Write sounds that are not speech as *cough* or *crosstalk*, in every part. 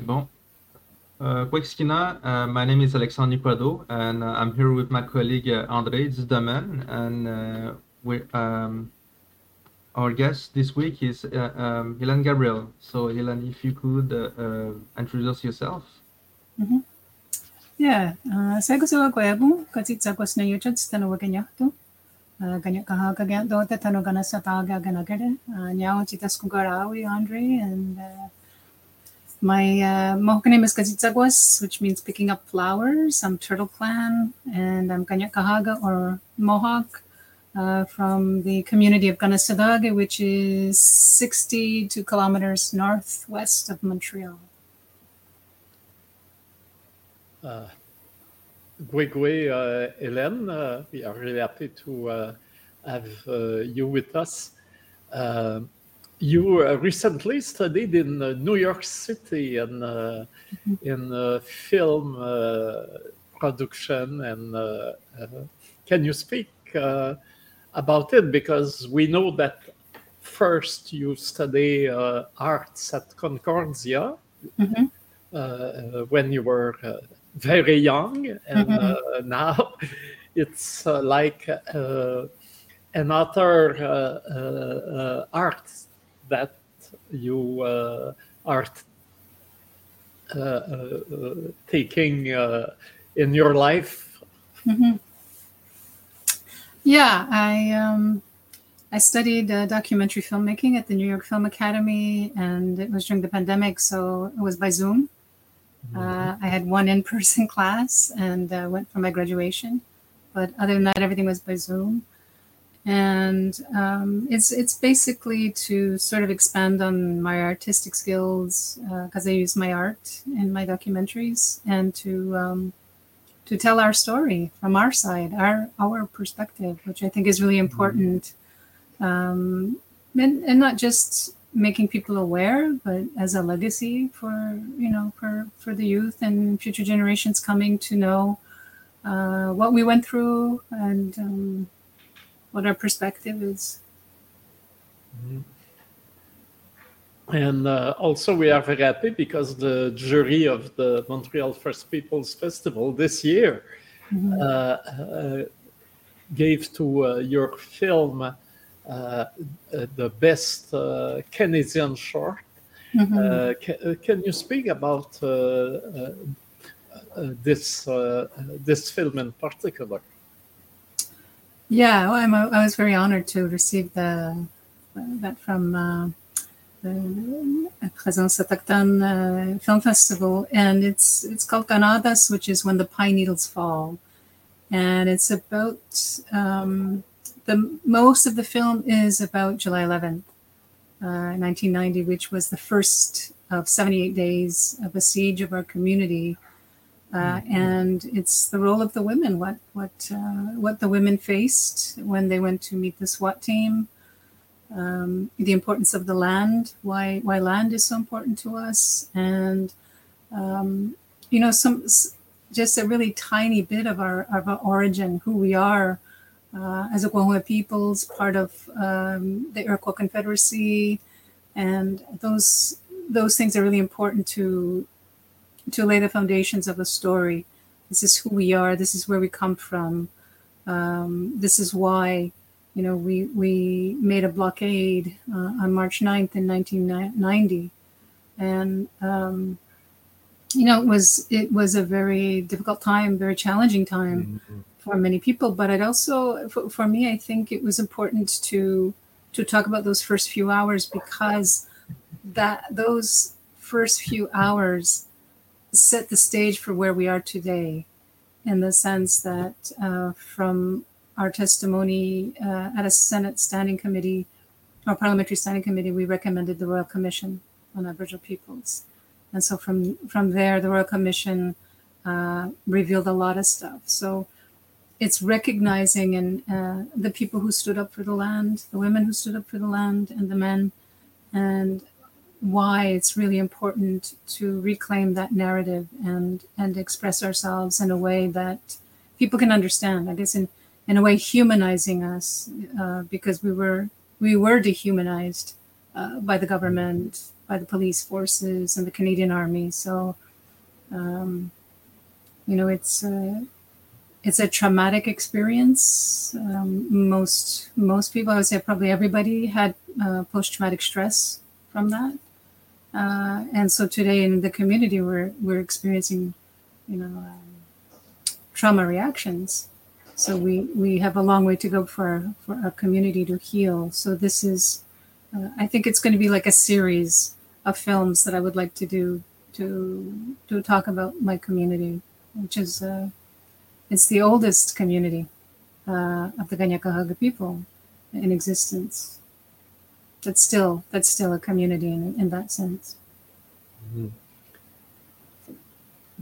Bon. Uh, uh, my name is Alexandre Prado, and uh, I'm here with my colleague uh, André Dudemaine, and uh, we, um, our guest this week is uh, um, Hélène Gabriel. So, Hélène, if you could uh, introduce yourself. Mm-hmm. Yeah, saya gusto ko ko kasi sa kwas na YouTube sa kanya to. Kanya kaha kanya do ta tanong kana sa taga kana kada. Garawi Andre and my uh, Mohawk name is Kazitsagwas, which means picking up flowers. I'm Turtle Clan, and I'm Kanien'kehá:ka or Mohawk uh, from the community of Kanehsatà:ke, which is 62 kilometers northwest of Montreal. Uh, Gwegwe, uh, Hélène, uh, we are really happy to uh, have uh, you with us. Uh, you uh, recently studied in uh, New York City and uh, mm-hmm. in film production. And can you speak about it? Because we know that first you study arts at Concordia mm-hmm. when you were very young, and mm-hmm. *laughs* now it's like another uh, uh, art that you uh, are uh, uh, taking in your life? Mm-hmm. Yeah, I um, I studied uh, documentary filmmaking at the New York Film Academy, and it was during the pandemic, so it was by Zoom. Mm-hmm. Uh, I had one in-person *laughs* class and uh, went for my graduation, but other than that, everything was by Zoom and um, it's it's basically to sort of expand on my artistic skills because uh, I use my art in my documentaries and to um, to tell our story from our side, our our perspective, which I think is really important, um, and, and not just making people aware, but as a legacy for you know for for the youth and future generations coming to know uh, what we went through and um, what our perspective is. Mm-hmm. And uh, also, we are very happy because the jury of the Montreal First Peoples Festival this year mm-hmm. uh, uh, gave to uh, your film uh, uh, the best Canadian short. Mm-hmm. Can, can, you speak about this this film in particular? Yeah, well, I'm, I was very honored to receive the that from uh, the Présence Autochtone uh, Film Festival, and it's it's called Canadas, which is when the pine needles fall, and it's about um, the most of the film is about July 11th, uh, 1990, which was the first of 78 days of a siege of our community uh, and it's the role of the women what what uh, what the women faced when they went to meet the SWAT team um, the importance of the land why why land is so important to us and um, you know some just a really tiny bit of our of our origin who we are uh, as a Oklahoma peoples part of um, the Iroquois Confederacy and those those things are really important to to lay the foundations of a story. This is who we are. This is where we come from. Um, this is why, you know, we we made a blockade uh, on March 9th in 1990, and um, you know, it was it was a very difficult time, very challenging time mm-hmm. for many people. But it also, for, for me, I think it was important to to talk about those first few hours because that those first few hours set the stage for where we are today in the sense that uh, from our testimony uh, at a Senate Standing Committee, our Parliamentary Standing Committee, we recommended the Royal Commission on Aboriginal Peoples. And so from, from there, the Royal Commission uh, revealed a lot of stuff. So it's recognizing and uh, the people who stood up for the land, the women who stood up for the land, and the men, and why it's really important to reclaim that narrative and and express ourselves in a way that people can understand. I guess in in a way humanizing us uh, because we were we were dehumanized uh, by the government by the police forces and the Canadian Army. So, um, you know, it's uh, it's a traumatic experience. Um, most most people, I would say, probably everybody had uh, post traumatic stress from that. Uh, and so today in the community, we're we're experiencing, you know, um, trauma reactions. So we we have a long way to go for for our community to heal. So this is, uh, I think it's going to be like a series of films that I would like to do to to talk about my community, which is uh, it's the oldest community uh, of the Kanien'kehá:ka people in existence. That's still that's still a community in, in that sense. Mm-hmm.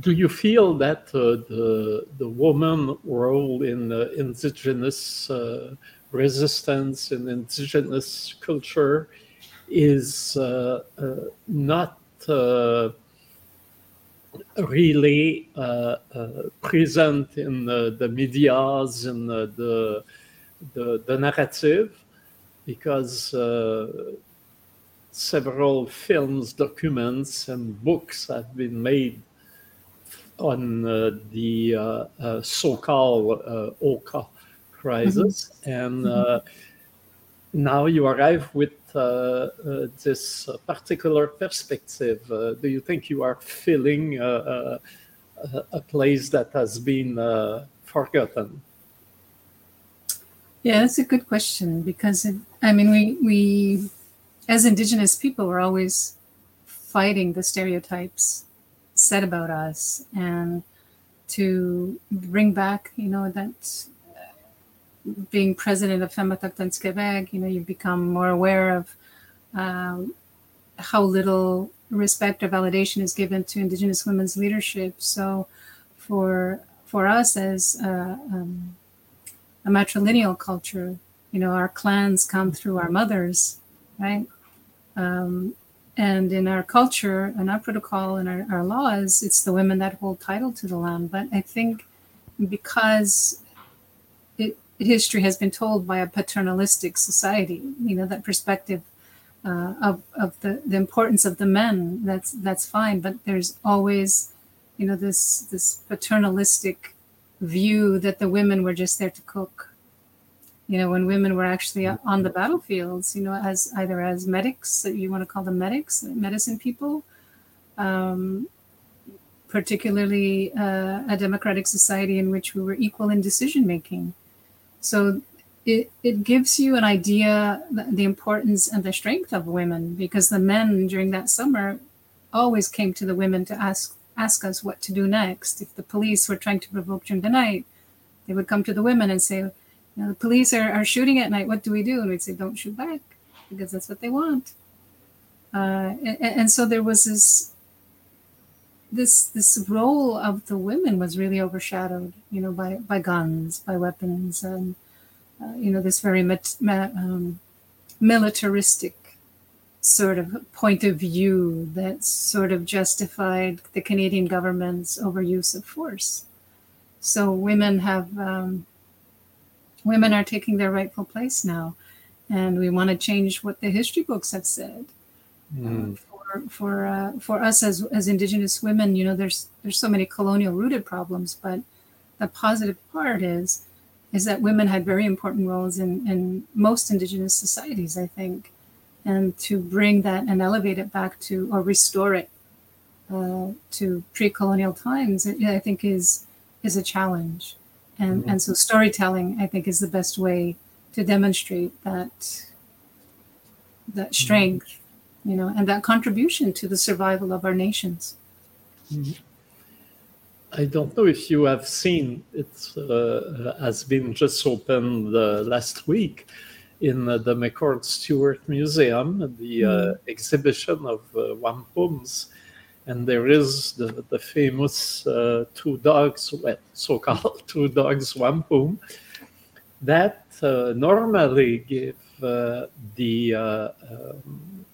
Do you feel that uh, the the woman role in uh, indigenous uh, resistance and indigenous culture is uh, uh, not uh, really present in the, the medias and the, the, the narrative because uh, several films, documents, and books have been made on uh, the uh, uh so-called uh, Oka crisis, mm-hmm. and uh, now you arrive with this particular perspective. do you think you are filling a place that has been forgotten? Yeah, that's a good question because it, I mean, we we as Indigenous people, we're always fighting the stereotypes said about us, and to bring back, you know, that uh, being president of Femmes Quebec, you know, you become more aware of um, how little respect or validation is given to Indigenous women's leadership. So, for for us as uh, um, a matrilineal culture. You know, our clans come through our mothers, right? Um, and in our culture and our protocol and our, our laws, it's the women that hold title to the land. But I think because it, history has been told by a paternalistic society, you know, that perspective uh, of, of the, the importance of the men, that's that's fine. But there's always, you know, this this paternalistic view that the women were just there to cook. You know, when women were actually on the battlefields, you know, as either as medics, you want to call them medics, medicine people, um, particularly uh, a democratic society in which we were equal in decision making. So it, it gives you an idea the importance and the strength of women because the men during that summer always came to the women to ask ask us what to do next. If the police were trying to provoke during the night, they would come to the women and say, you know, the police are, are shooting at night. What do we do? And we'd say, don't shoot back because that's what they want. Uh, and, and, so there was this this this role of the women was really overshadowed, you know, by by guns, by weapons, and uh, you know this very um, militaristic sort of point of view that sort of justified the Canadian government's overuse of force. So women have um, women are taking their rightful place now, and we want to change what the history books have said. Mm. Uh, for for uh, for us as as Indigenous women, you know, there's there's so many colonial rooted problems, but the positive part is is that women had very important roles in in most Indigenous societies. I think and to bring that and elevate it back to or restore it uh, to pre-colonial times, I think is is a challenge, and mm-hmm. and so storytelling I think is the best way to demonstrate that that mm-hmm. strength, you know, and that contribution to the survival of our nations. Mm-hmm. I don't know if you have seen it uh, has been just opened uh, last week in the McCord Stewart Museum, the uh, mm. exhibition of uh, wampums. And there is the, the famous uh, two dogs, so called *laughs* two dogs wampum, that uh, normally give uh, the uh, um,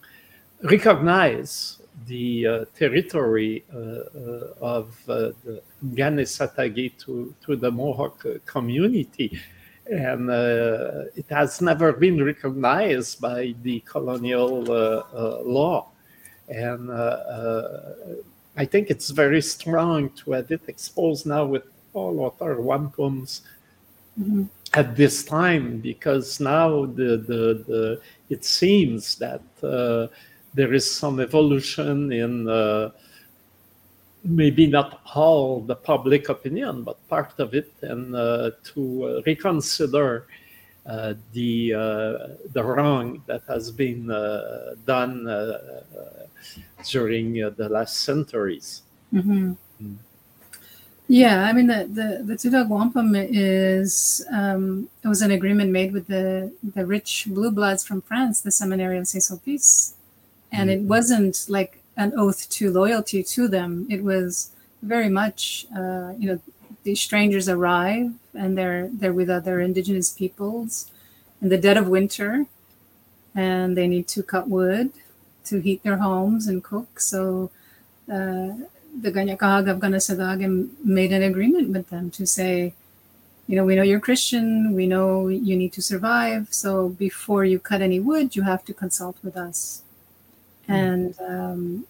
recognize the uh, territory uh, uh, of the Kanesatake to, to the Mohawk community and uh, it has never been recognized by the colonial uh, uh, law. and uh, uh, I think it's very strong to have it exposed now with all other wampums Mhm. at this time because now the the, the it seems that uh, there is some evolution in uh, maybe not all the public opinion but part of it and uh, to reconsider uh, the uh, the wrong that has been uh, done uh, during uh, the last centuries. Mhm. Mm. Yeah, I mean the the the Wampum is um, it was an agreement made with the the rich blue bloods from France, the seminary of Saint Sulpice, and it Mhm. wasn't like an oath to loyalty to them. It was very much uh, you know these strangers arrive and they're they're with other indigenous peoples in the dead of winter, and they need to cut wood to heat their homes and cook. So. Uh, the Kanien'kehá:ka of made an agreement with them to say, you know, we know you're Christian, we know you need to survive, so before you cut any wood, you have to consult with us. And um,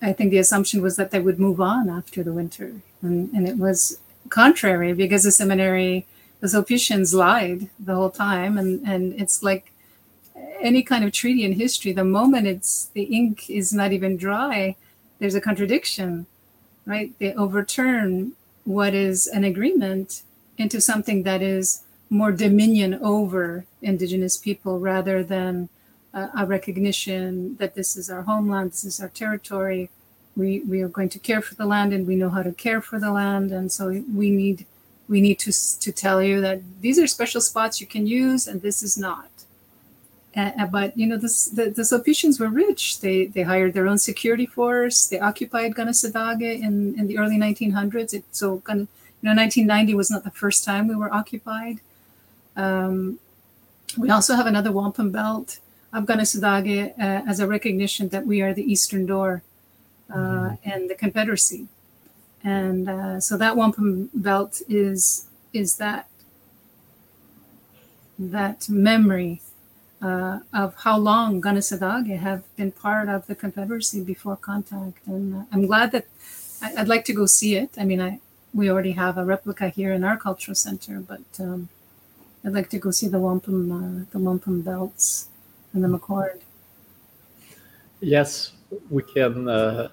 I think the assumption was that they would move on after the winter. And, and it was contrary because the seminary, the Sulpicians lied the whole time. And, and it's like any kind of treaty in history, the moment it's the ink is not even dry, there's a contradiction, right? They overturn what is an agreement into something that is more dominion over indigenous people rather than uh, a recognition that this is our homeland, this is our territory. We, we are going to care for the land and we know how to care for the land. And so we need we need to, to tell you that these are special spots you can use and this is not. Uh, but you know this, the the Sulpicians were rich. They they hired their own security force. They occupied Kanehsatà:ke in, in the early 1900s. It, so you know 1990 was not the first time we were occupied. Um, we also have another wampum belt of uh, as a recognition that we are the eastern door uh, mm-hmm. and the Confederacy. And uh, so that wampum belt is is that that memory uh, of how long Kanehsatà:ke have been part of the Confederacy before contact. And uh, I'm glad that I, would like to go see it. I mean, I we already have a replica here in our cultural center, but um, I'd like to go see the wampum, uh, the wampum belts and the McCord. Yes, we can. Uh,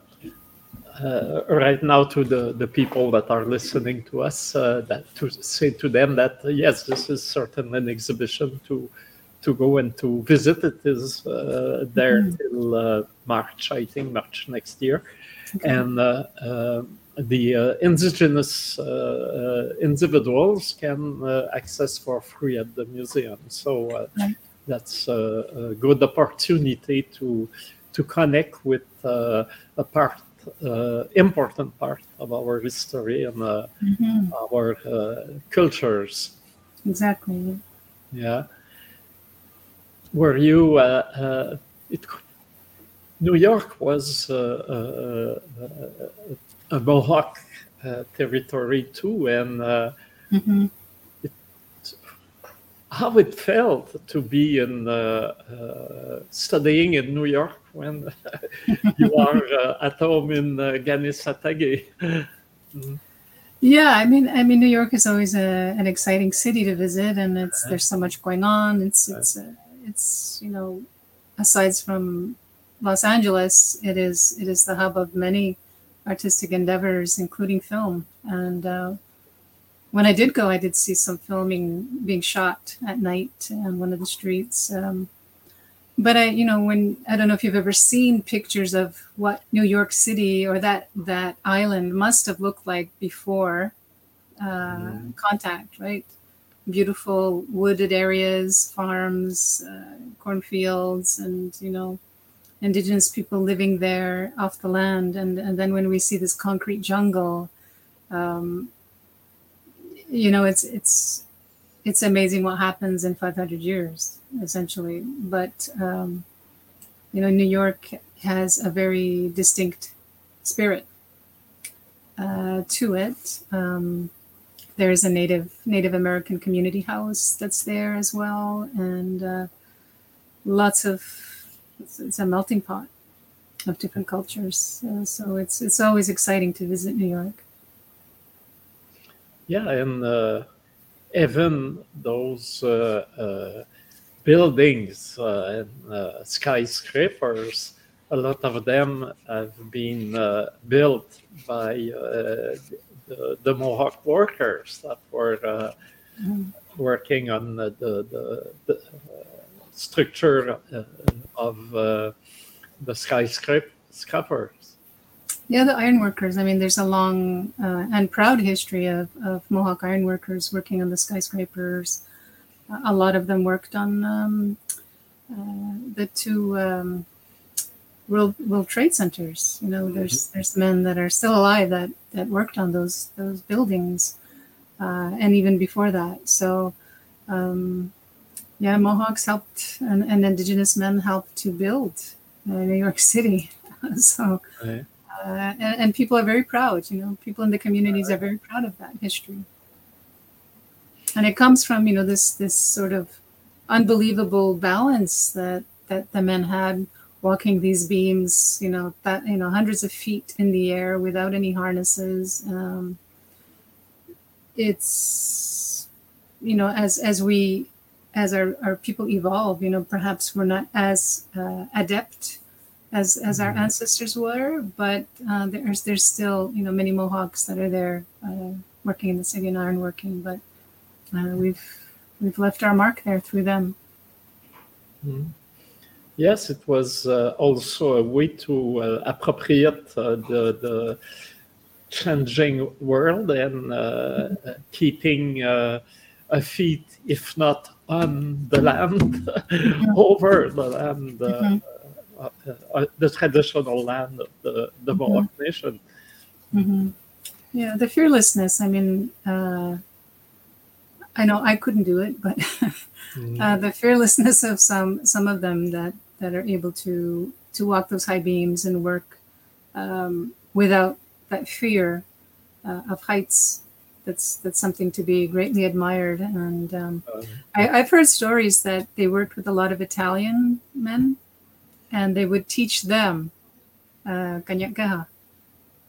uh, right now, to the, the people that are listening to us, uh, that to say to them that yes, this is certainly an exhibition to to go and to visit. It is uh, there mm-hmm. till uh, March, I think, March next year. Okay. And uh, uh the uh, indigenous uh, individuals can access for free at the museum. So right. That's a, a, good opportunity to to connect with a part, important part of our history and mm-hmm. our cultures. Exactly. Yeah were you uh, uh, it, New York was uh, a Mohawk territory too, and mm-hmm. How it felt to be in studying in New York when *laughs* you are at home in Kanesatake. mm-hmm. Yeah, I mean, I mean, New York is always a, an exciting city to visit, and it's there's so much going on. It's it's uh, it's you know aside from Los Angeles, it is it is the hub of many artistic endeavors, including film. And uh, when I did go, I did see some filming being shot at night on one of the streets. Um, but I, you know, when I don't know if you've ever seen pictures of what New York City or that that island must have looked like before uh, mm. contact, right? beautiful wooded areas, farms, uh, cornfields, and you know, indigenous people living there off the land. And and then when we see this concrete jungle, um, you know, it's it's it's amazing what happens in 500 years, essentially. But um, you know, New York has a very distinct spirit uh, to it. Um, there's a native Native American community house that's there as well, and uh, lots of it's, it's, a melting pot. of different cultures. Uh, so it's it's always exciting to visit New York. Yeah, and uh, even those uh, uh buildings uh, and uh, skyscrapers, a lot of them have been built by the, the, Mohawk workers that were mm-hmm. working on the, the, the structure of the skyscrapers. Yeah, the ironworkers. I mean, there's a long uh, and proud history of, of Mohawk ironworkers working on the skyscrapers. A lot of them worked on um, uh, the two um, World World Trade Centers. You know, there's mm-hmm. there's men that are still alive that that worked on those those buildings, uh, and even before that. So, um, yeah, Mohawks helped, and, and Indigenous men helped to build uh, New York *laughs* City. so, right. Uh, and, and, people are very proud. You know, people in the communities are very proud of that history, and it comes from you know this this sort of unbelievable balance that that the men had walking these beams. You know that you know hundreds of feet in the air without any harnesses. Um, it's you know as as we as our, our people evolve, you know, perhaps we're not as uh, adept as as our mm-hmm. ancestors were, but uh, there's there's still you know many Mohawks that are there uh, working in the city and ironworking, but uh, we've we've left our mark there through them. Mm-hmm. Yes, it was uh, also a way to uh, appropriate the the changing world and mm-hmm. keeping a feet, if not on the land, *laughs* over the land, uh, mm-hmm. Uh, uh, the traditional land of the, the mm-hmm. Mohawk Nation. Mm-hmm. Yeah, the fearlessness. I mean, uh, I know I couldn't do it, but mm-hmm. *laughs* the fearlessness of some some of them that that are able to to walk those high beams and work um, without that fear uh, of heights that's that's something to be greatly admired. And um, uh, I, have heard stories that they worked with a lot of Italian men, and they would teach them uh,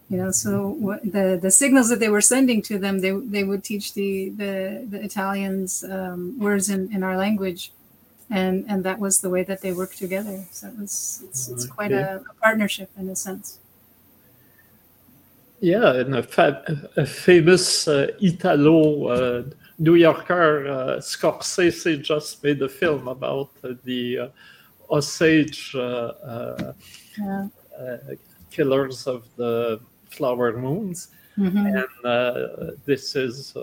You know, so what, the the signals that they were sending to them, they they would teach the the, the Italians um, words in, in our language, and and that was the way that they worked together. So it was it's, it's quite a, a partnership in a sense. Yeah, and a, fa- a famous uh, Italo uh, New Yorker, uh, Scorsese, just made a film about the uh, Osage uh, yeah. killers of the flower moons. Mm-hmm. And this is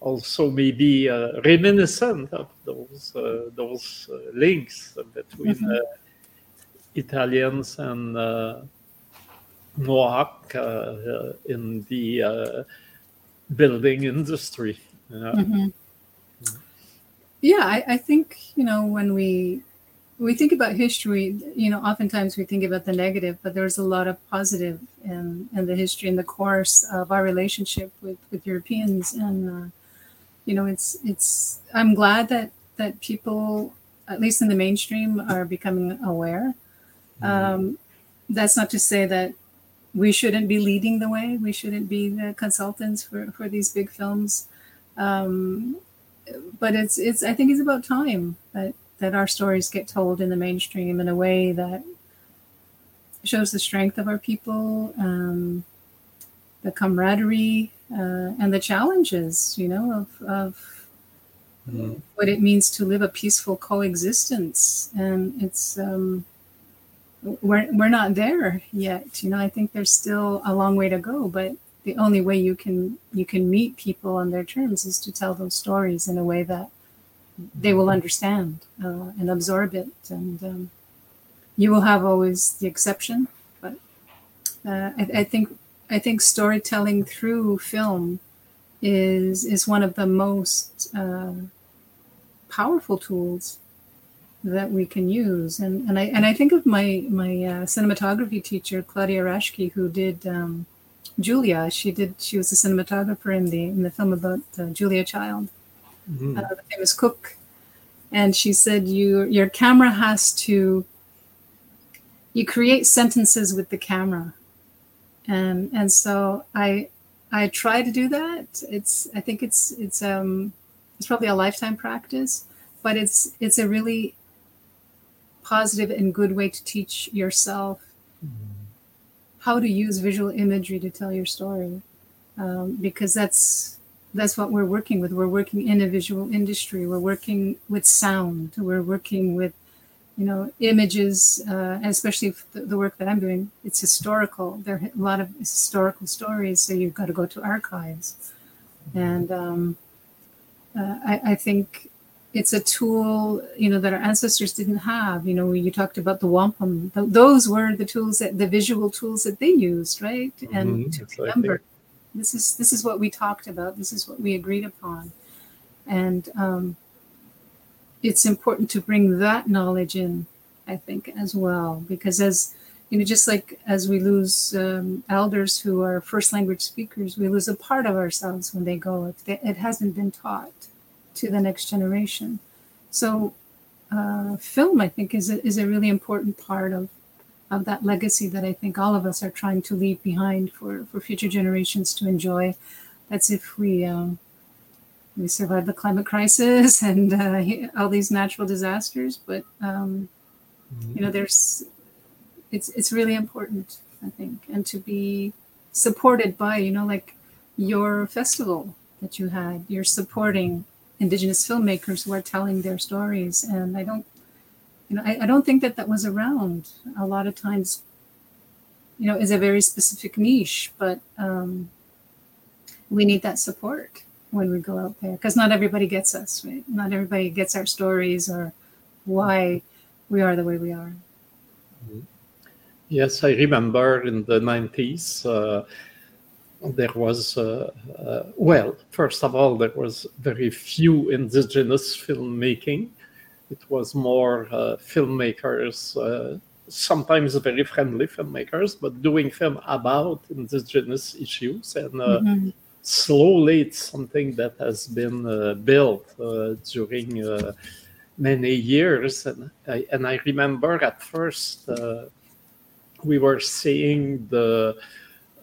also maybe reminiscent of those those links between mm-hmm. Italians and Mohawk uh, in the uh, building industry. Mm-hmm. Yeah, I, I, think you know when we we think about history, you know, oftentimes we think about the negative, but there's a lot of positive in in the history and the course of our relationship with with Europeans, and uh, you know, it's it's. I'm glad that that people, at least in the mainstream, are becoming aware. Mm-hmm. Um, that's not to say that we shouldn't be leading the way. We shouldn't be the consultants for, for these big films. Um, but it's it's I think it's about time that that our stories get told in the mainstream in a way that shows the strength of our people, um, the camaraderie, uh, and the challenges, you know, of, of mm. what it means to live a peaceful coexistence. And it's um, we're we're not there yet. You know, I think there's still a long way to go, but the only way you can you can meet people on their terms is to tell those stories in a way that they will understand uh, and absorb it. And um, you will have always the exception, but uh, I, I think I think storytelling through film is is one of the most uh, powerful tools that we can use. And and I and I think of my my uh, cinematography teacher Claudia Raschke, who did um, Julia. She did. She was a cinematographer in the in the film about uh, Julia Child, mm-hmm. uh, the famous cook. And she said, "You your camera has to you create sentences with the camera, and and so I I try to do that. It's I think it's it's um it's probably a lifetime practice, but it's it's a really positive and good way to teach yourself how to use visual imagery to tell your story, um, because that's that's what we're working with. We're working in a visual industry. We're working with sound. We're working with you know images, uh, especially the, the, work that I'm doing. It's historical. There are a lot of historical stories, so you've got to go to archives, and um, uh, I, I think it's a tool you know that our ancestors didn't have you know you talked about the wampum those were the tools that the visual tools that they used right and mm-hmm. to remember this is this is what we talked about. This is what we agreed upon. And um, it's important to bring that knowledge in i think as well. Because as you know just like as we lose um, elders who are first language speakers we lose a part of ourselves when they go. They, it hasn't been taught to the next generation. So, uh, film, I think, is a, is a really important part of of that legacy that I think all of us are trying to leave behind for for future generations to enjoy. That's if we um, we survive the climate crisis *laughs* and uh, *laughs* all these natural disasters. But um, you know, there's it's it's really important, I think, and to be supported by you know like your festival that you had. You're supporting indigenous filmmakers who are telling their stories and i don't you know I, I, don't think that that was around. A lot of times you know is a very specific niche but um, we need that support when we go out there because not everybody gets us right? Not everybody gets our stories or why we are the way we are. Yes i remember in the 90s uh, there was, uh, uh, well, first of all, there was very few indigenous filmmaking. It was more uh, filmmakers, uh, sometimes very friendly filmmakers, but doing film about indigenous issues. And uh, mm-hmm. slowly it's something that has been uh, built during many years. And I, and I remember at first we were seeing the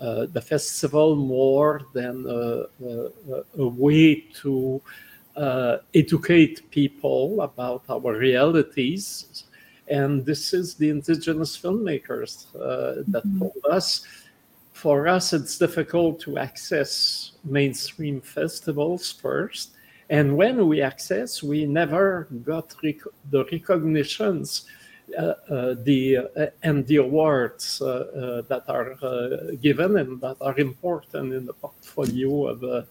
uh, the festival more than a, a, a way to uh, educate people about our realities. And this is the indigenous filmmakers uh, that mm-hmm. told us. For us, it's difficult to access mainstream festivals first. And when we access, we never got rec- the recognitions uh, uh, the uh, and the awards that are given and that are important in the portfolio of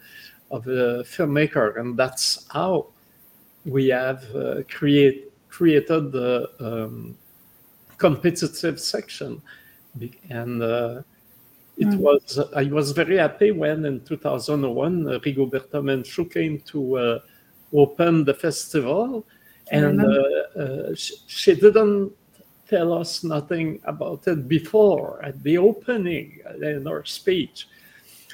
of a filmmaker, and that's how we have create, created the um, competitive section, and it mm. was I was very happy when in 2001 uh, Rigoberta Menchú came to uh, open the festival and uh, uh, she, she, didn't tell us nothing about it before at the opening in her speech.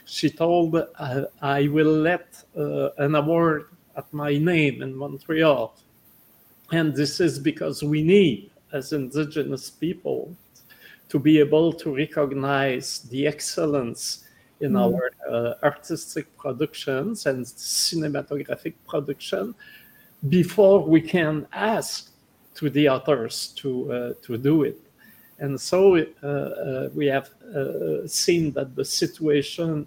She told, uh, I will let uh, an award at my name in Montreal. And this is because we need, as Indigenous people, to be able to recognize the excellence in mm. our uh, artistic productions and cinematographic production before we can ask to the authors to uh, to do it. And so uh, uh, we have uh, seen that the situation,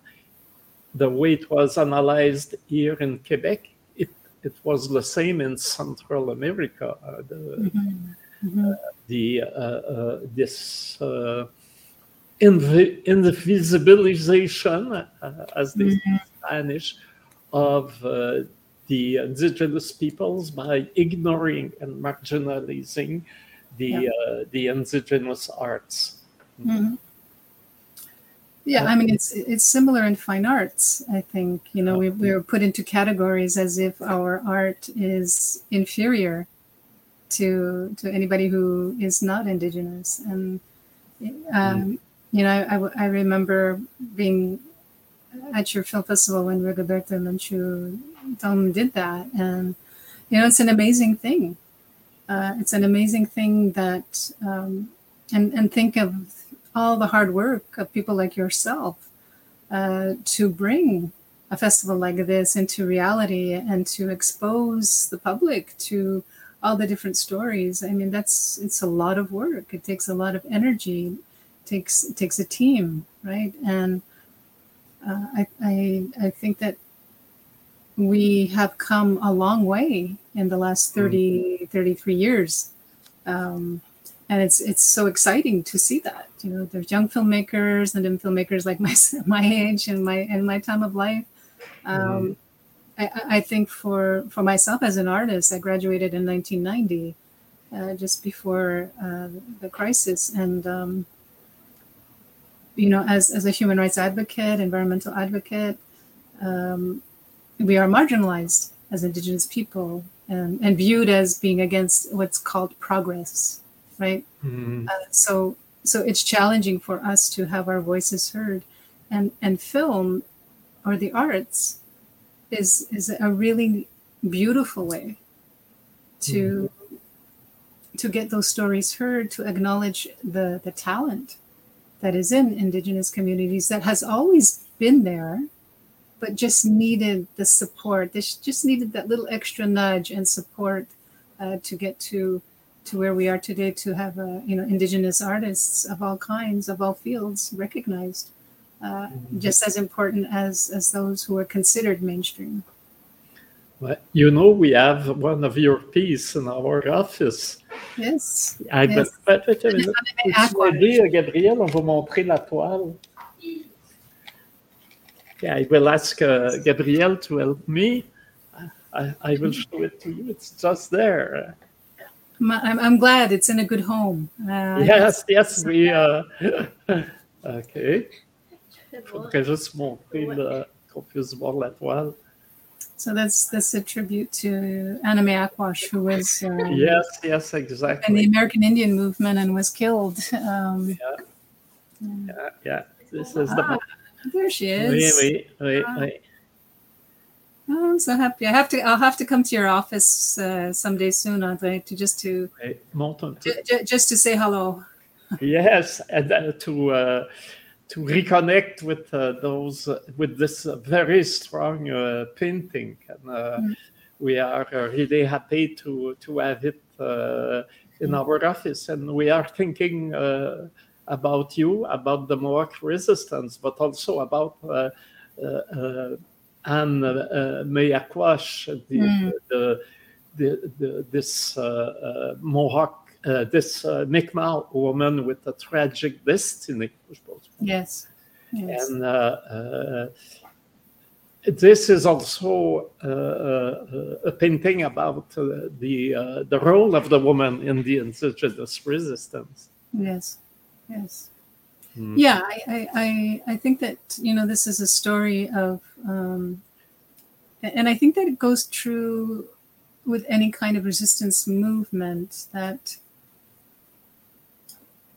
the way it was analyzed here in Quebec, it, it was the same in Central America. the, mm-hmm. Mm-hmm. the this in the in the visibilization, as they mm-hmm. Spanish, of the indigenous peoples by ignoring and marginalizing the yeah. uh, the indigenous arts. Mm-hmm. Yeah, I mean it's it's similar in fine arts. I think you know we we're put into categories as if our art is inferior to to anybody who is not indigenous, and um, mm. you know I, I remember being at your film festival when Rigoberta Menchú Tum did that, and you know it's an amazing thing. Uh, it's an amazing thing that um, and and think of all the hard work of people like yourself uh, to bring a festival like this into reality and to expose the public to all the different stories. I mean, that's it's a lot of work. It takes a lot of energy. It takes it takes a team, right? And uh, I, I I think that we have come a long way in the last 30 33 years. Um, and it's it's so exciting to see that you know there's young filmmakers and then filmmakers like *laughs* my my age and my and my time of life. Um, I, I think for for myself as an artist i graduated in 1990 uh, just before uh, the crisis. And um, you know as as a human rights advocate environmental advocate um, we are marginalized as indigenous people and, and viewed as being against what's called progress right? Mhm. uh, so so it's challenging for us to have our voices heard. And and film or the arts is is a really beautiful way to to get those stories heard to acknowledge the the talent that is in indigenous communities that has always been there but just needed the support they just needed that little extra nudge and support uh, to get to to where we are today to have uh, you know indigenous artists of all kinds of all fields recognized uh, just as important as as those who are considered mainstream Well, you know, we have one of your pieces in our office. yes ben, Yes. peut- peut- peut- peux-tu *laughs* Aqua. m'aider, Gabriel? On va montrer la toile. Yeah, I will ask uh, Gabriel to help me. I, I will show it to you. It's just there. I'm, I'm glad it's in a good home uh, Yes, yes, we. Uh, *laughs* OK. Il faudrait juste montrer là, qu'on puisse voir la toile. so that's that's a tribute to Anna Mae Aquash who was uh, Yes, yes, exactly, in the. American Indian movement and was killed um, Yeah, yeah. This is the. Ah, there she is oui, oui, Ah. oui. Oh, I'm so happy. I have to. I'll have to come to your office uh, someday soon, Andre, to just to oui. Monte un peu. ju- ju- just to say hello. Yes, and uh, to uh, to reconnect with uh, those uh, with this uh, very strong uh, painting, and uh, Mm. we are uh, really happy to to have it uh, in our office, and we are thinking uh, about you, about the Mohawk resistance, but also about. Uh, uh, uh, Anne uh, May the, Mm. the, the, the, this uh, uh, Mohawk uh, this uh, Mi'kmaq woman with a tragic destiny. Yes. Yes. And uh, uh, this is also uh, a painting about uh, the uh, the role of the woman in the indigenous resistance. Yes. Yes. Mm. Yeah, I, I, I, I think that, you know, this is a story of, um, and I think that it goes true with any kind of resistance movement that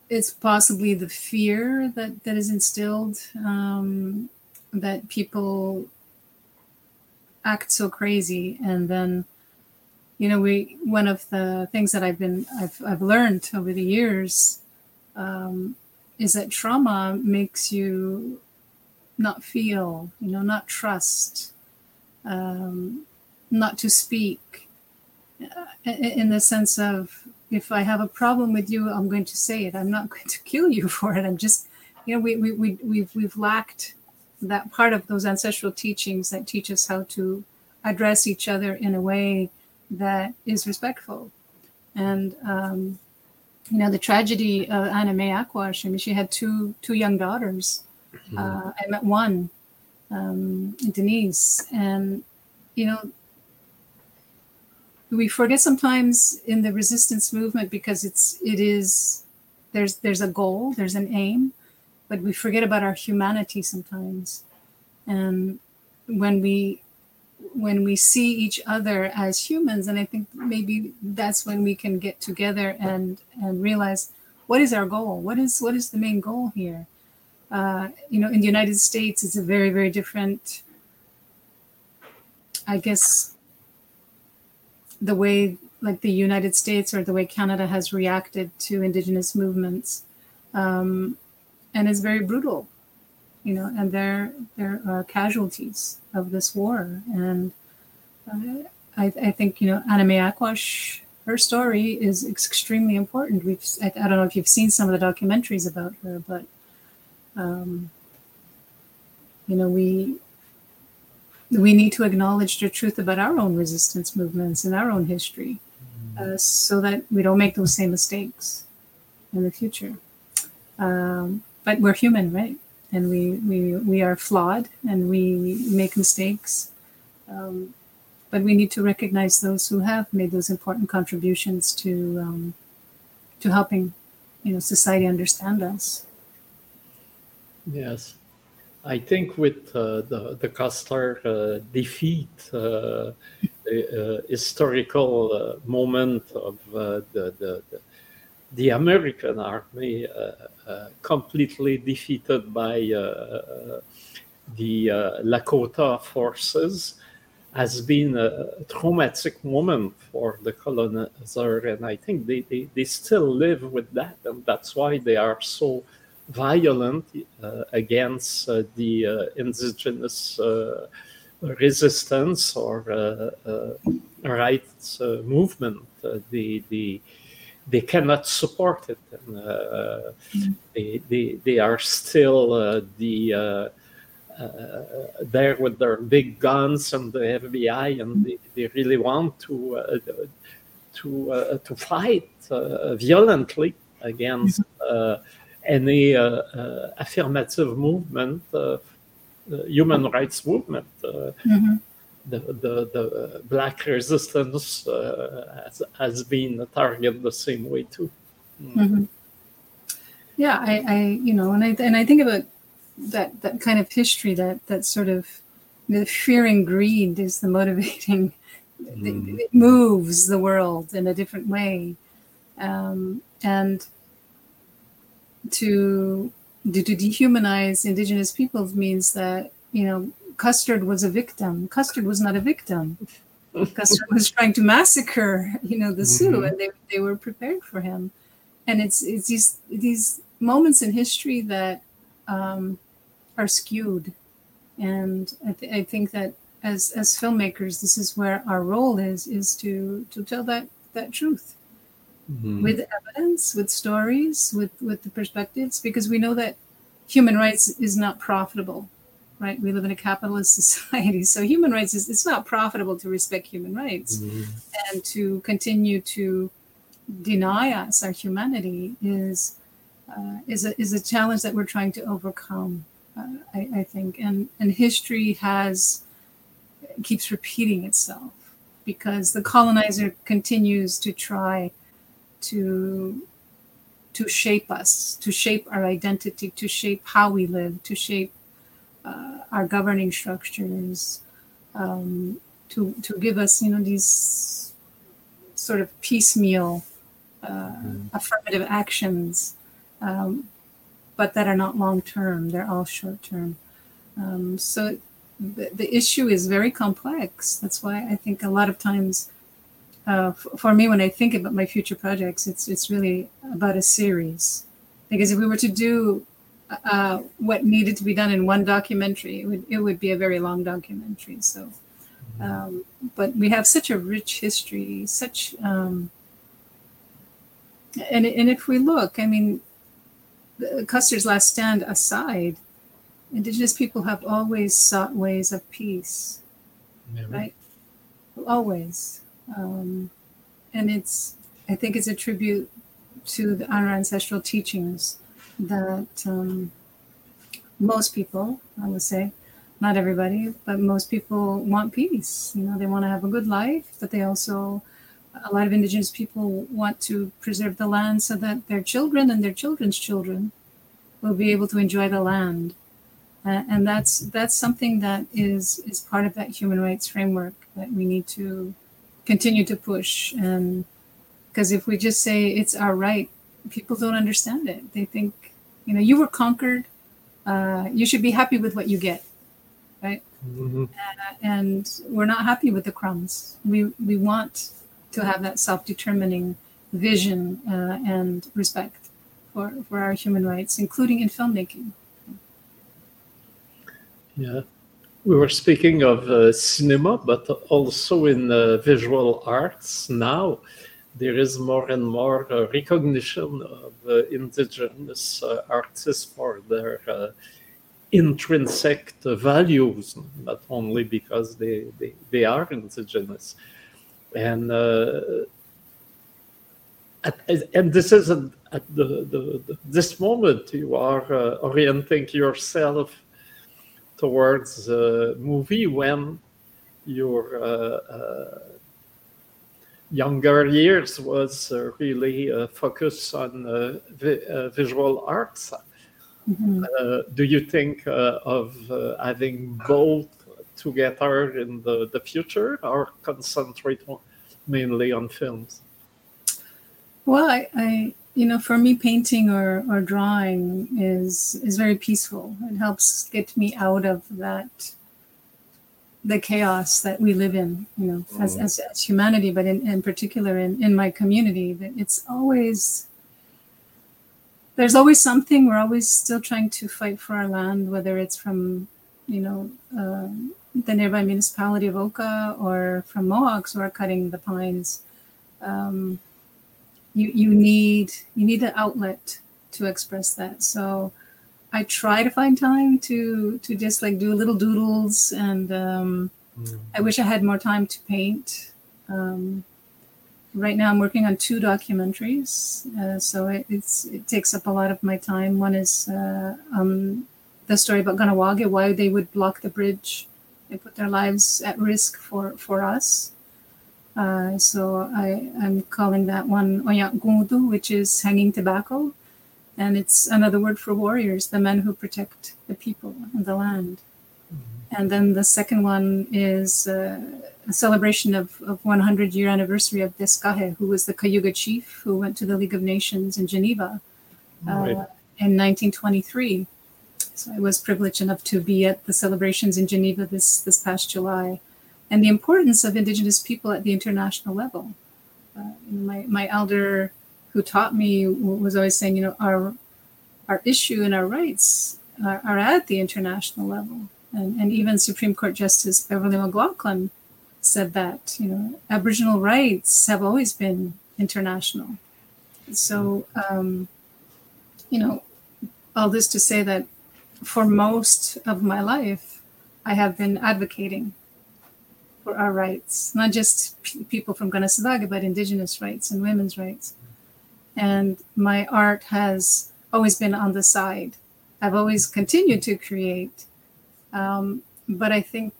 it's possibly the fear that, that is instilled um, that people act so crazy and then you know we one of the things that i've been i've, I've learned over the years um, is that trauma makes you not feel, you know, not trust, um, not to speak, uh, in the sense of if I have a problem with you, I'm going to say it. I'm not *laughs* going to kill you for it. I'm just, you know, we, we, we, we've, we've lacked that part of those ancestral teachings that teach us how to address each other in a way that is respectful. And, um, you know the tragedy of Anna Mae Aquash. I mean, she had two two young daughters. Uh, I met one, um, Denise, and you know we forget sometimes in the resistance movement because it's it is there's there's a goal, there's an aim, but we forget about our humanity sometimes, and when we when we see each other as humans and i think maybe that's when we can get together and and realize what is our goal? What is what is the main goal here? Uh, you know in the united states it's a very very different i guess the way like the United States or the way Canada has reacted to Indigenous movements, um, and is very brutal, you know. And there there are casualties of this war, and uh, I, I think you know Anna Mae Aquash, her story is extremely important. We've I, I, don't know if you've seen some of the documentaries about her, but um, you know we we need to acknowledge the truth about our own resistance movements and our own history uh, so that we don't make those same mistakes in the future. Um, but we're human, right? And we, we, we are flawed and we make mistakes. Um, but we need to recognize those who have made those important contributions to, um, to helping you know, society understand us. Yes. I think with uh, the the Custer uh, defeat, uh, the uh, historical uh, moment of uh, the, the, the American army uh, uh, completely defeated by uh, the Lakota forces has been a traumatic moment for the colonizer, and I think they, they, they still live with that, and that's why they are so violent uh, against uh, the uh, indigenous resistance or rights movement. the, the, they cannot support it. And, mm. they, they, they are still the uh, there with their big guns and the FBI, and they, they really want to uh, to uh, to fight violently against mm-hmm any uh, uh, affirmative movement, uh, human rights movement. Mm-hmm. The, the, the black resistance has, has been targeted the same way too. Mm. Mm-hmm. Yeah, I, I, you know, and I and I think about that that kind of history that that sort of the fear and greed is the motivating mm. it, moves the world in a different way um, and to to dehumanize indigenous peoples means that you know Custer was a victim. Custer was not a victim. Custer was trying to massacre, you know, the Sioux, mm-hmm. and they, they were prepared for him. And it's it's these these moments in history that um, are skewed, and I, th- I think that as as filmmakers, this is where our role is is to to tell that that truth mm-hmm. with evidence, with stories, with with the perspectives, because we know that human rights is not profitable, right? We live in a capitalist *laughs* society, so human rights is it's not profitable to respect human rights mm-hmm. and to continue to deny us our humanity is uh, is a is a challenge that we're trying to overcome. Uh, I, I think, and and history has keeps repeating itself because the colonizer continues to try to to shape us, to shape our identity, to shape how we live, to shape uh, our governing structures, um, to to give us, you know, these sort of piecemeal uh, mm. affirmative actions, um, but that are not long term. They're all short term. Um, so the, the issue is very complex. That's why I think a lot of times uh, f- for me when I think about my future projects, it's it's really about a series. Because if we were to do uh, what needed to be done in one documentary, it would it would be a very long documentary. So, mm-hmm. um, but we have such a rich history, such um, and and if we look, I mean, Custer's Last Stand aside, Indigenous people have always sought ways of peace, right? Always um, and it's, I think it's a tribute to the, our ancestral teachings that um, most people, I would say, not everybody, but most people want peace. You know, they want to have a good life, but they also, a lot of indigenous people want to preserve the land so that their children and their children's children will be able to enjoy the land. Uh, and that's that's something that is is part of that human rights framework that we need to continue to push and because if we just say it's our right people don't understand it they think you know you were conquered uh, you should be happy with what you get right mm-hmm. uh, and we're not happy with the crumbs we we want to have that self-determining vision uh, and respect for, for our human rights, including in filmmaking. Yeah. We were speaking of uh, cinema, but also in uh, visual arts now. There is more and more uh, recognition of uh, indigenous uh, artists for their uh, intrinsic values, not only because they, they, they are indigenous. And and this is at, at the, the, the, this moment you are orienting yourself towards a movie when your uh, uh, younger years was uh, really focused on vi visual arts. Mm -hmm. do you think of having both together in the, the future or concentrate mainly on films? Well, I, I you know for me painting or, or drawing is is very peaceful it helps get me out of that the chaos that we live in you know mm. as, as, as, humanity but in, in particular in, in my community that it's always there's always something. We're always still trying to fight for our land whether it's from you know uh, the nearby municipality of oka or from mohawks who are cutting the pines. Um, you you need you need an outlet to express that. So i try to find time to to just like do little doodles and um, mm. i wish i had more time to paint um, right now i'm working on two documentaries uh, so it, it's it takes up a lot of my time one is uh, um, the story about Kahnawake, why they would block the bridge and put their lives at risk for for us uh, so I, am calling that one Oyak Gundu, which is hanging tobacco. And it's another word for warriors, the men who protect the people and the land. Mm-hmm. And then the second one is uh, a celebration of, of 100 year anniversary of Deskahe, who was the Cayuga chief who went to the League of Nations in Geneva uh, right. in 1923. So I was privileged enough to be at the celebrations in Geneva this, this past July and the importance of Indigenous people at the international level. Uh, my, my elder who taught me was always saying, you know, our, our issue and our rights are, are at the international level. And, and even Supreme Court Justice Beverly McLachlin said that, you know, Aboriginal rights have always been international. So, um, you know, all this to say that for most of my life, I have been advocating for our rights, not just p- people from Kanehsatà:ke, but Indigenous rights and women's rights. And my art has always been on the side. I've always continued to create, um, but I think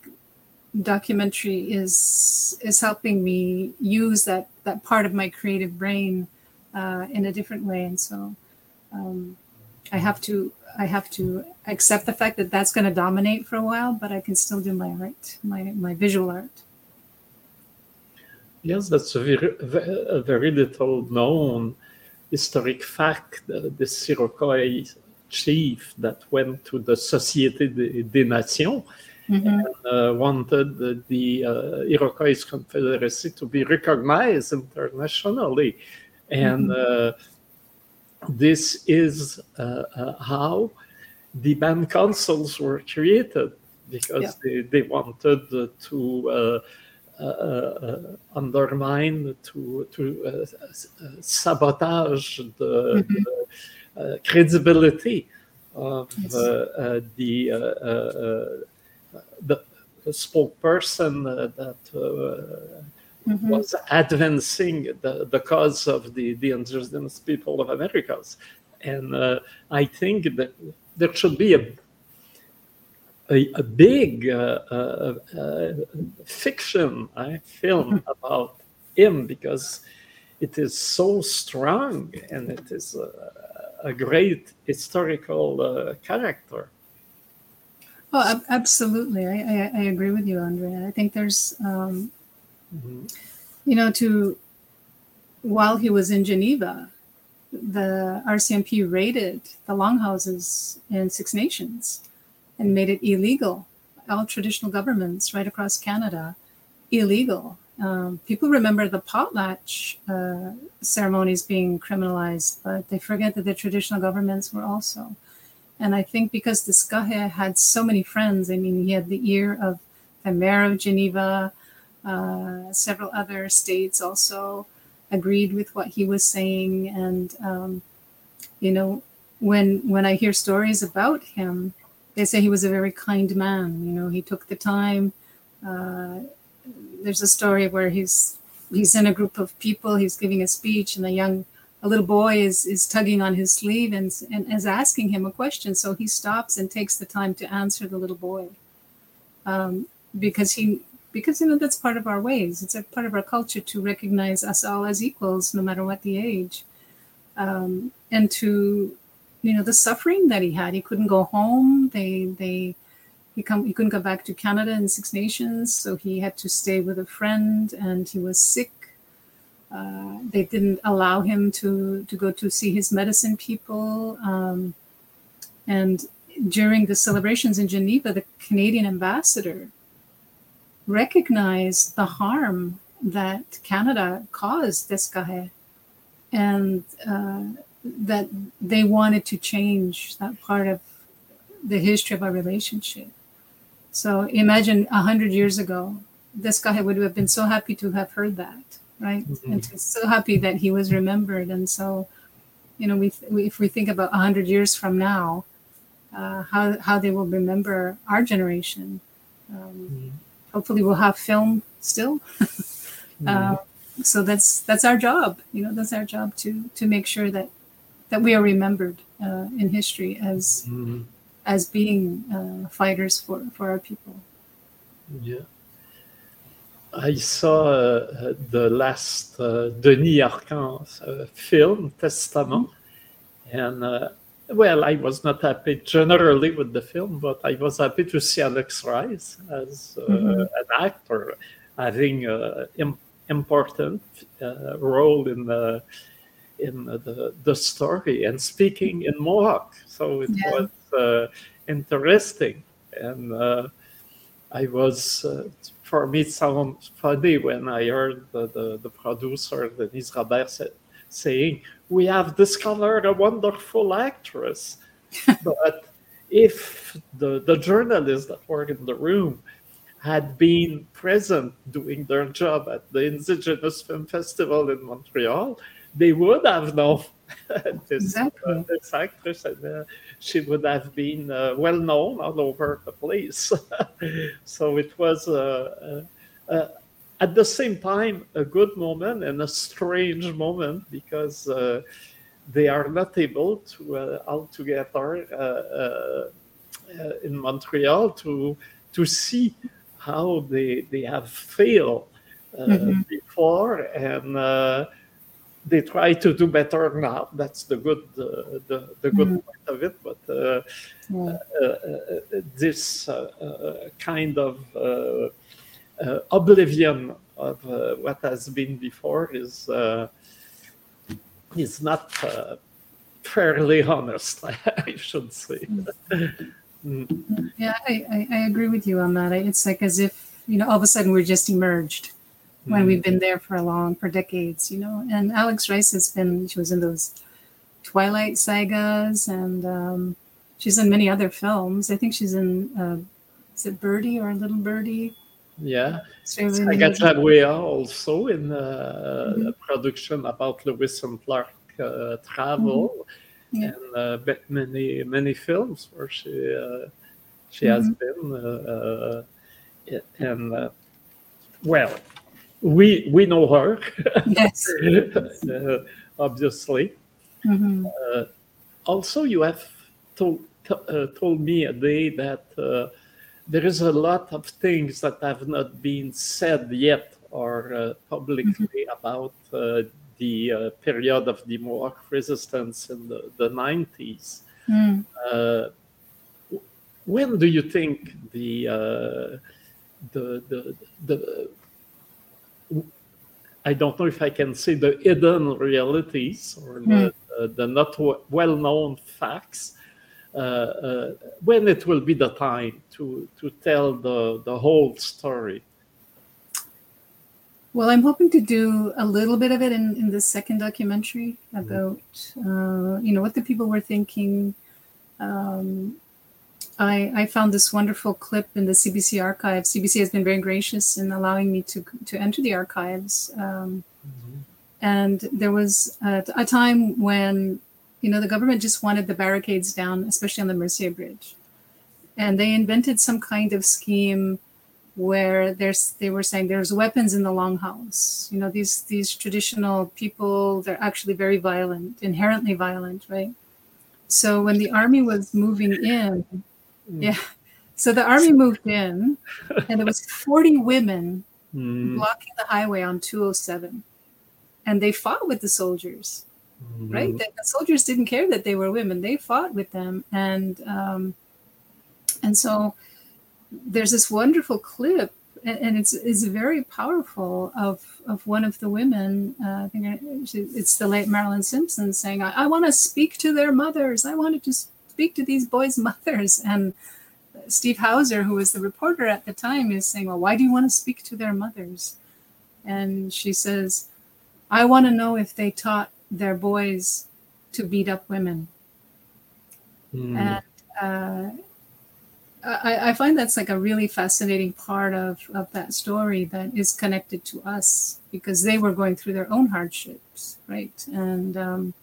documentary is is helping me use that that part of my creative brain uh, in a different way, and so um, I have to I have to accept the fact that that's going to dominate for a while, but I can still do my art, my my visual art. Yes, that's a very, a very little known historic fact. Uh, this Iroquois chief that went to the Société des Nations mm-hmm. and uh, wanted the, the uh, Iroquois Confederacy to be recognized internationally, and. Mm-hmm uh, this is how the band councils were created because yeah. they, they wanted to uh, uh, uh, Uh, uh, undermine, to, to uh, sabotage the, mm-hmm. the credibility of yes. the, the spokesperson that mm-hmm. was advancing the, the cause of the, the indigenous people of Americas. And uh, I think that there should be a a, a big uh, uh, uh fiction I film mm-hmm. about him because it is so strong and it is a, a great historical uh, character. Oh, absolutely. I, I, I, agree with you, André. I think there's um, Mm-hmm. You know, to while he was in Geneva, the RCMP raided the longhouses in Six Nations and made it illegal. All traditional governments right across Canada illegal Um, people remember the potlatch uh, ceremonies being criminalized, but they forget that the traditional governments were also. And I think because Deskahe had so many friends, I mean, he had the ear of the mayor of Geneva, uh, several other states also agreed with what he was saying. And, um, you know, when when I hear stories about him, they say he was a very kind man. You know, he took the time. Uh, there's a story where he's he's in a group of people, he's giving a speech, and a young a little boy is is tugging on his sleeve and, and is asking him a question. So he stops and takes the time to answer the little boy, um, because he because you know that's part of our ways. It's a part of our culture to recognize us all as equals, no matter what the age, um, and to you know the suffering that he had. He couldn't go home. They they he come he couldn't go back to Canada and Six Nations, so he had to stay with a friend, and he was sick. Uh, they didn't allow him to to go to see his medicine people, um, and during the celebrations in Geneva, the Canadian ambassador recognized the harm that Canada caused Deskahe, and uh, that they wanted to change that part of the history of our relationship. So imagine a hundred years ago, this guy would have been so happy to have heard that, right? Mhm. And so happy that he was remembered. And so, you know, we, we if we think about a hundred years from now, uh, how how they will remember our generation. Um, hopefully, we'll have film still. *laughs* Uh, so that's that's our job. You know, that's our job to to make sure that that we are remembered uh, in history as Mhm. as being uh, fighters for for our people. Yeah. I saw uh, the last uh, Denys Arcand's uh, film, Testament, and uh, well, I was not happy generally with the film, but I was happy to see Alex Rice as uh, Mhm. an actor having an Im- important uh, role in the in the, the story and speaking in Mohawk. So it Yeah. was uh, interesting. And uh, I was, uh, for me, it sounds funny when I heard the, the, the producer, Denise Robert, sa- saying, We have discovered a wonderful actress. *laughs* but if the, the journalists that were in the room had been present doing their job at the Indigenous Film Festival in Montreal, they would have known *laughs* this, Exactly. uh, this actress, and uh, she would have been uh, well known all over the place. *laughs* so it was, uh, uh, uh, at the same time, a good moment and a strange moment because uh, they are not able to uh, all together uh, uh, uh, in Montreal to to see how they they have failed uh, Mhm. before and uh, they try to do better now. That's the good uh, the the good Mhm. point of it. But uh, Yeah. uh, uh, this uh, uh, kind of uh, uh, oblivion of uh, what has been before is uh, is not uh, fairly honest. *laughs* I should say. Mm. Yeah, I, I, I agree with you on that. It's like as if, you know, all of a sudden we're just emerged when Mm. we've been there for a long, for decades, you know. And Alex Rice has been, she was in those Twilight sagas and um, she's in many other films. I think she's in, uh, is it Birdie or Little Birdie? Yeah, Australian Sacagawea also in uh, a production about Lewis and Clark uh, travel, Yeah. and uh, many many films where she uh, she has been, uh, uh, and uh, well, we we know her *laughs* Yes. uh, *laughs* obviously. hmm Uh, also, you have told t- uh, told me a day that uh, there is a lot of things that have not been said yet or uh, publicly about uh, the uh, period of the Mohawk resistance in the, the 90s. Mm. Uh, when do you think the uh, the the the I don't know if I can say the hidden realities or the, uh, the not w- well-known facts. Uh, uh, when it will be the time to to tell the the whole story. Well, I'm hoping to do a little bit of it in, in the second documentary about, uh, you know, what the people were thinking. Um, I, I found this wonderful clip in the CBC archive. CBC has been very gracious in allowing me to to enter the archives. Um, And there was a, a time when, you know, the government just wanted the barricades down, especially on the Mercier Bridge, and they invented some kind of scheme where there's they were saying there's weapons in the longhouse. You know, these these traditional people they're actually very violent, inherently violent, right? So when the army was moving in, yeah. So the army moved in, and there was *laughs* 40 women Mm, blocking the highway on 207, and they fought with the soldiers. Right? mm, The, the soldiers didn't care that they were women; they fought with them, and um, and so there's this wonderful clip, and, and it's it's very powerful of of one of the women. Uh, I think it's the late Marilyn Simpson saying, "I, I want to speak to their mothers. I wanted to speak to these boys' *laughs* mothers." And Steve Hauser, who was the reporter at the time, is saying, "Well, why do you want to speak to their mothers?" And she says, "I want to know if they taught their boys to beat up women." mm, and uh, I, I find that's like a really fascinating part of, of that story that is connected to us because they were going through their own hardships, right? And um,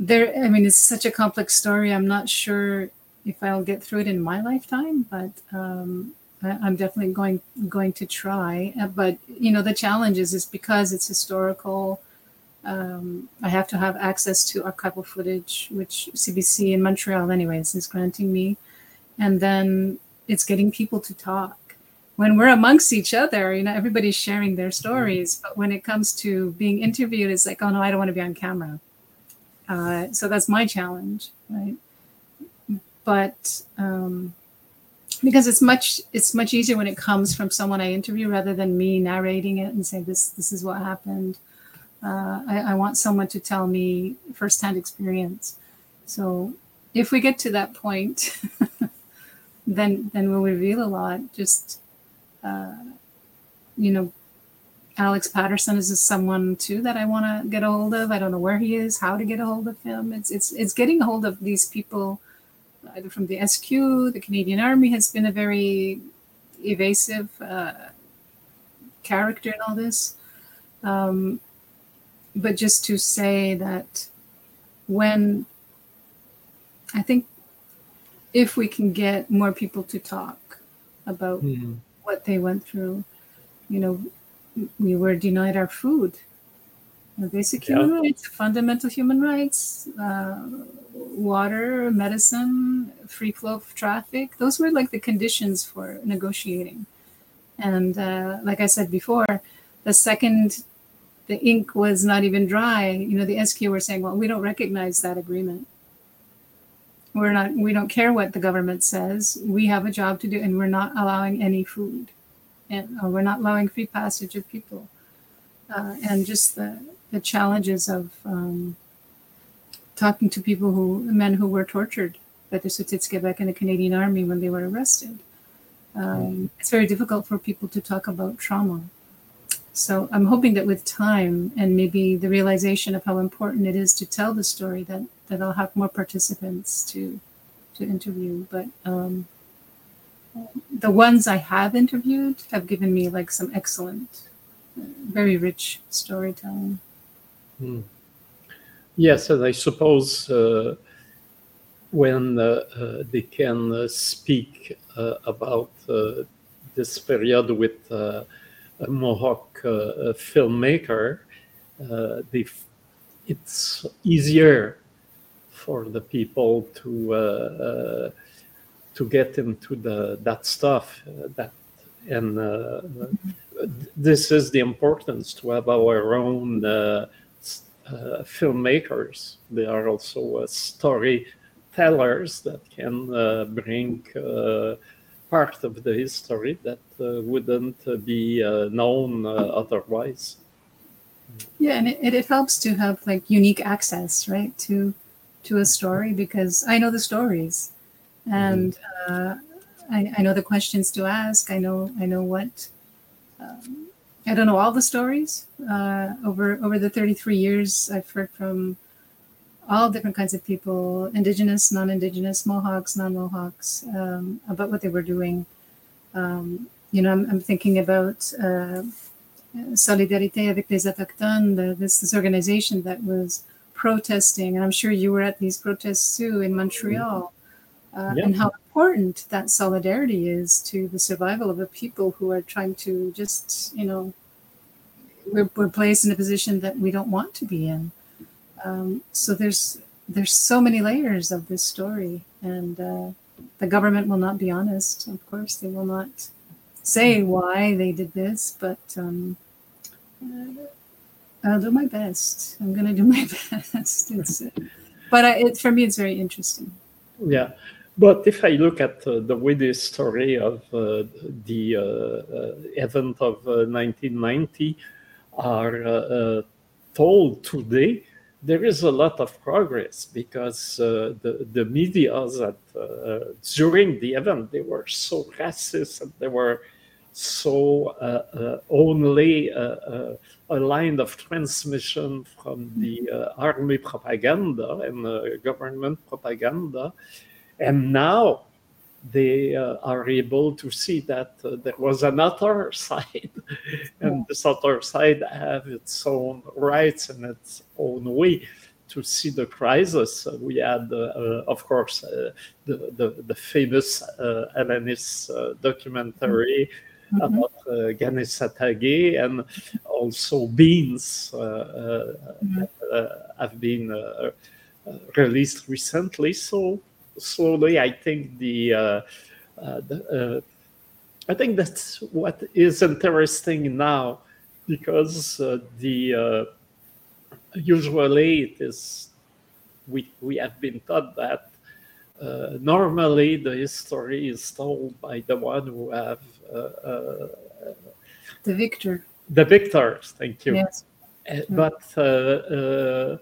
there, I mean, it's such a complex story. I'm not sure if I'll get through it in my lifetime, but um, I, I'm definitely going going to try. Uh, But you know, the challenge is is because it's historical um, I have to have access to archival footage, which CBC in Montreal, anyways, is granting me. And then it's getting people to talk. When we're amongst each other, you know, everybody's sharing their stories. But when it comes to being interviewed, it's like, oh no, I don't want to be on camera. Uh, so that's my challenge, right? But um, because it's much it's much easier when it comes from someone I interview rather than me narrating it and saying this this is what happened uh, I, I want someone to tell me firsthand experience. So if we get to that point, *laughs* then then we'll reveal a lot. Just uh, you know, Alex Patterson is someone too that I want to get a hold of. I don't know where he is, how to get a hold of him. It's it's it's getting a hold of these people, either from the SQ, the Canadian Army has been a very evasive uh, character in all this. Um, but just to say that when I think if we can get more people to talk about mm, what they went through, you know, we were denied our food. The basic Yeah. human rights, fundamental human rights, uh, water, medicine, free flow of traffic. Those were like the conditions for negotiating. And uh, like I said before, the second the ink was not even dry, you know, the SQ were saying, well, we don't recognize that agreement. We're not, we don't care what the government says. We have a job to do, and we're not allowing any food, and or we're not allowing free passage of people, uh, and just the the challenges of um, talking to people who men who were tortured by the Sotits back in the Canadian Army when they were arrested. Um, it's very difficult for people to talk about trauma. So I'm hoping that with time and maybe the realization of how important it is to tell the story, that that I'll have more participants to to interview. But um, the ones I have interviewed have given me like some excellent, very rich storytelling. mm. Yes, and I suppose uh, when uh, uh, they can uh, speak uh, about this period with a Mohawk filmmaker, they it's easier for the people to to get into the that stuff uh, that and uh, this is the importance to have our own uh, filmmakers. They are also storytellers that can bring part of the history that uh, wouldn't uh, be uh, known otherwise. Yeah, and it, it helps to have like unique access, right, to to a story because I know the stories, and uh, I, I know the questions to ask. I know I know what um, I don't know all the stories. Uh, over over the 33 years, I've heard from all different kinds of people, indigenous, non-indigenous, Mohawks, non-Mohawks, um, about what they were doing. Um, you know, I'm, I'm thinking about uh, Solidarité avec les Autochtones, the, this, this organization that was protesting, and I'm sure you were at these protests too in Montreal, uh, Yeah. and how important that solidarity is to the survival of a people who are trying to just, you know, we're, we're placed in a position that we don't want to be in. Um, so there's there's so many layers of this story, and uh, the government will not be honest. Of course, they will not say why they did this, but um, uh, I'll do my best. I'm going to do my *laughs* best. It's, uh, but I, it, for me, it's very interesting. Yeah, but if I look at uh, the way the story of uh, the uh, uh, event of uh, 1990 are uh, uh, told today, there is a lot of progress because uh, the the media that uh, during the event they were so racist and they were so uh, uh, only uh, uh, a line of transmission from the uh, army propaganda and uh, government propaganda. And now they uh, are able to see that uh, there was another *laughs* side, and this other side have its own rights and its own way to see the crisis. Uh, we had, uh, uh, of course, uh, the, the, the famous uh, Alanis uh, documentary Mhm. about uh, Kanehsatà:ke and also beans uh, uh, Mhm. uh, have been uh, uh, released recently. So slowly, I think the, uh, uh, the uh, I think that's what is interesting now because uh, the uh, usually it is we we have been taught that uh, normally the history is told by the one who have uh, uh, The victor. the victors. Thank you. Yes. Uh, but uh, uh,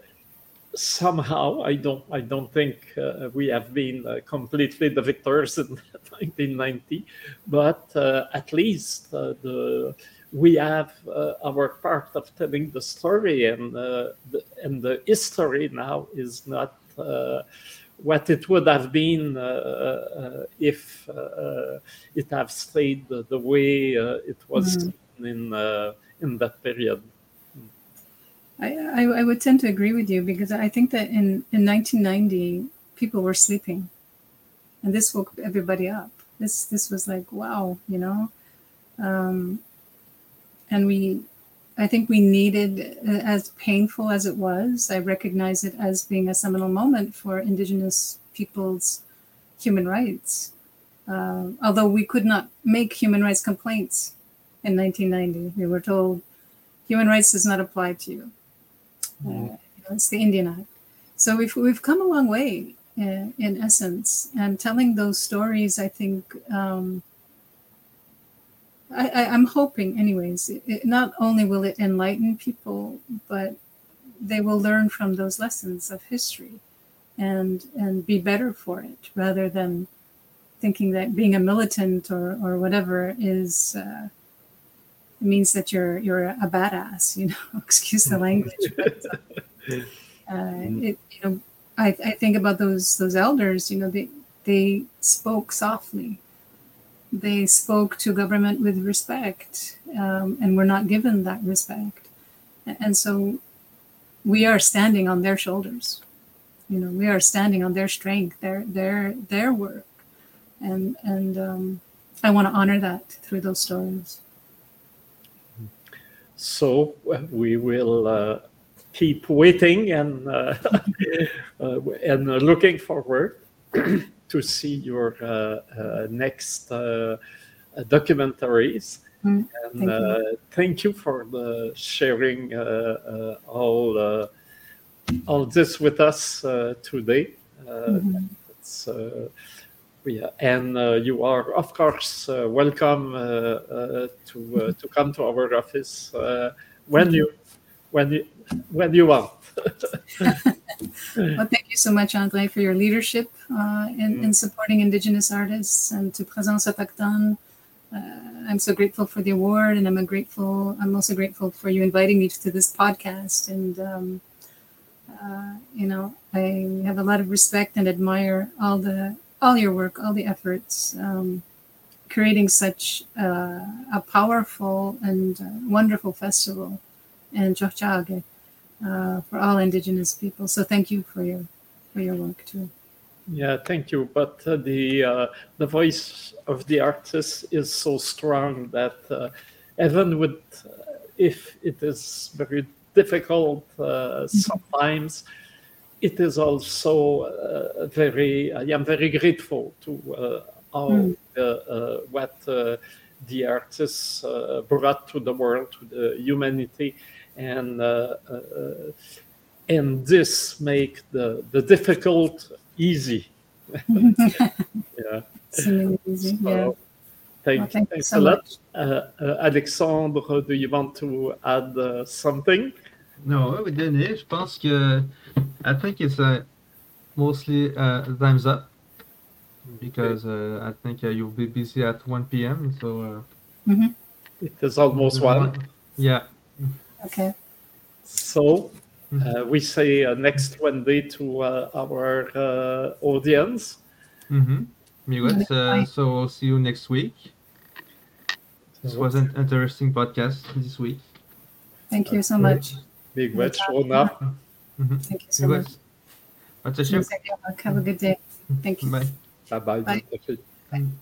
somehow I don't I don't think uh, we have been uh, completely the victors in *laughs* 1990, but uh, at least uh, the we have uh, our part of telling the story, and uh, the, and the history now is not. Uh, what it would have been uh, uh, if uh, it have stayed the, the way uh, it was in uh, in that period. I, I, would tend to agree with you because I think that in, in 1990, people were sleeping. And this woke everybody up. This this was like, wow, you know? Um, and we, I think we needed, uh, as painful as it was, I recognize it as being a seminal moment for Indigenous people's human rights. Uh, although we could not make human rights complaints in 1990, we were told human rights does not apply to you. Uh, you know, it's the Indian Act. So we've we've come a long way uh, in essence, and telling those stories, I think. Um, I, I'm hoping, anyways. It, it, not only will it enlighten people, but they will learn from those lessons of history, and and be better for it, rather than thinking that being a militant or or whatever is. Uh, means that you're you're a badass, you know. *laughs* Excuse the language. But, *laughs* uh, it, you know, I, I think about those those elders. You know, they they spoke softly. They spoke to government with respect, um, and were not given that respect. And so, we are standing on their shoulders. You know, we are standing on their strength, their their their work, and and um, I want to honor that through those stories. So we will uh, keep waiting and uh, *laughs* uh, and looking forward *clears throat* to see your uh, next documentaries. Mm, and thank you. thank you for the sharing all all this with us today. Mhm. It's, yeah, and uh, you are, of course, uh, welcome uh, to to come to our office when you when you when you want. Well, thank you so much, André, for your leadership uh, in, in supporting Indigenous artists and to Présence Autochtone. Uh, I'm so grateful for the award, and I'm grateful. I'm also grateful for you inviting me to this podcast. And um, uh, you know, I have a lot of respect and admire all the all your work, all the efforts, um, creating such uh, a powerful and uh, wonderful festival in Tiohtià:ke uh, for all Indigenous people. So thank you for your for your work too. Yeah, thank you. But uh, the uh, the voice of the artist is so strong that uh, even with if it is very difficult sometimes, it is also very. I am very grateful to all mm. the, what the artists brought to the world, to the humanity, and and this make the the difficult easy. *laughs* yeah. Easy. So, yeah. Thank, well, thank thanks so a lot. Uh, uh, Alexandre, do you want to add uh, something? No, oui, Denis, je pense que I think it's uh, mostly uh, time's up because uh, I think uh, you'll be busy at 1 p.m. So uh, mm-hmm. it is almost one. Yeah. Okay. So uh, we say uh, next Wednesday to uh, our uh, audience. Mm-hmm. Yes, uh, so we'll see you next week. This was an interesting podcast this week. Thank you so much. Big wet Shona. Mm-hmm. Thank you so much. Have a good day. Thank you. Bye. Bye bye. Bye.